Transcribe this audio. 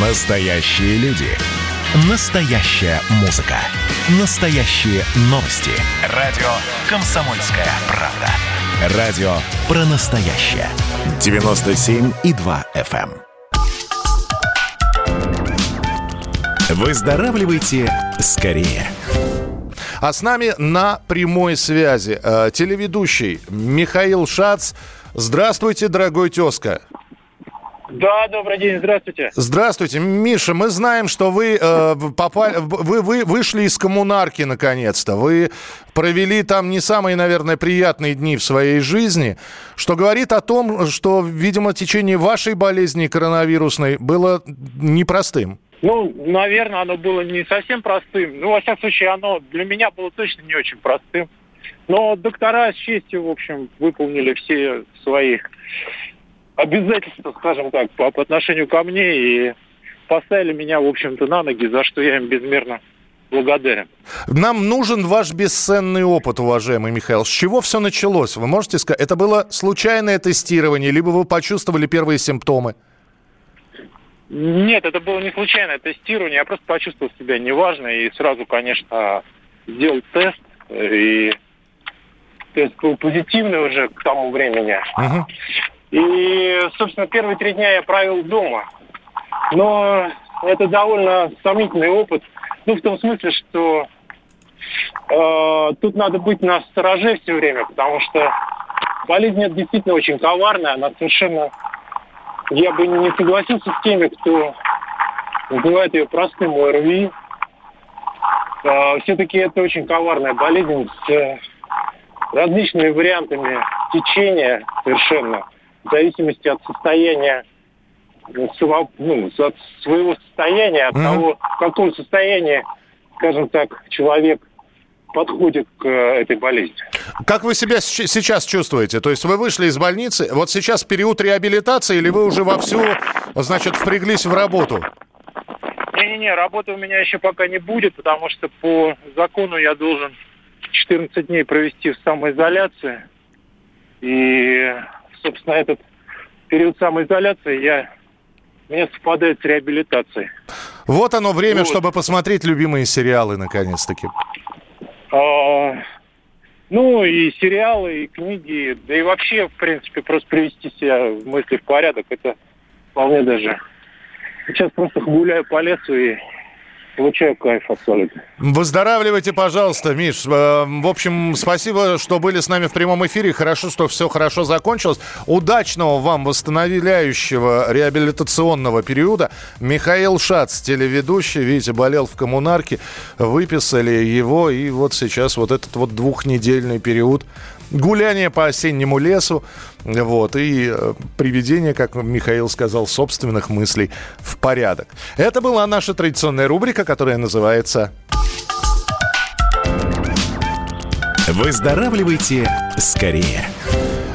Настоящие люди. Настоящая музыка. Настоящие новости. Радио «Комсомольская правда». Радио про настоящее. 97,2 FM. эм. Выздоравливайте скорее. А с нами на прямой связи э, телеведущий Михаил Шац. Здравствуйте, дорогой тезка. Да, добрый день, здравствуйте. Здравствуйте, Миша. Мы знаем, что вы э, попали, вы, вы вышли из коммунарки наконец-то. Вы провели там не самые, наверное, приятные дни в своей жизни, что говорит о том, что, видимо, течение вашей болезни коронавирусной было непростым. Ну, наверное, оно было не совсем простым. Ну, во всяком случае, оно для меня было точно не очень простым. Но доктора с честью, в общем, выполнили все свои обязательства, скажем так, по, по отношению ко мне и поставили меня, в общем-то, на ноги, за что я им безмерно благодарен. Нам нужен ваш бесценный опыт, уважаемый Михаил. С чего все началось? Вы можете сказать, это было случайное тестирование, либо вы почувствовали первые симптомы? Нет, это было не случайное тестирование. Я просто почувствовал себя неважно и сразу, конечно, сделал тест. И тест был позитивный уже к тому времени. Угу. И, собственно, первые три дня я провел дома. Но это довольно сомнительный опыт. Ну, в том смысле, что э, тут надо быть на стороже все время, потому что болезнь это действительно очень коварная, она совершенно... Я бы не согласился с теми, кто называет ее простым ОРВИ. Э, все-таки это очень коварная болезнь с э, различными вариантами течения совершенно в зависимости от состояния ну, от своего состояния, от mm-hmm. того, в каком состоянии, скажем так, человек подходит к э, этой болезни. Как вы себя сейчас чувствуете? То есть вы вышли из больницы, вот сейчас период реабилитации, или вы уже вовсю, значит, впряглись в работу? Не-не-не, работы у меня еще пока не будет, потому что по закону я должен 14 дней провести в самоизоляции. И собственно, этот период самоизоляции я мне совпадает с реабилитацией. Вот оно время, вот. чтобы посмотреть любимые сериалы, наконец-таки. А, ну, и сериалы, и книги, да и вообще, в принципе, просто привести себя в мысли в порядок, это вполне даже... Сейчас просто гуляю по лесу и получаю кайф абсолютно. Выздоравливайте, пожалуйста, Миш. Э, в общем, спасибо, что были с нами в прямом эфире. Хорошо, что все хорошо закончилось. Удачного вам восстановляющего реабилитационного периода. Михаил Шац, телеведущий, видите, болел в коммунарке. Выписали его, и вот сейчас вот этот вот двухнедельный период гуляние по осеннему лесу, вот, и э, приведение, как Михаил сказал, собственных мыслей в порядок. Это была наша традиционная рубрика, которая называется «Выздоравливайте скорее».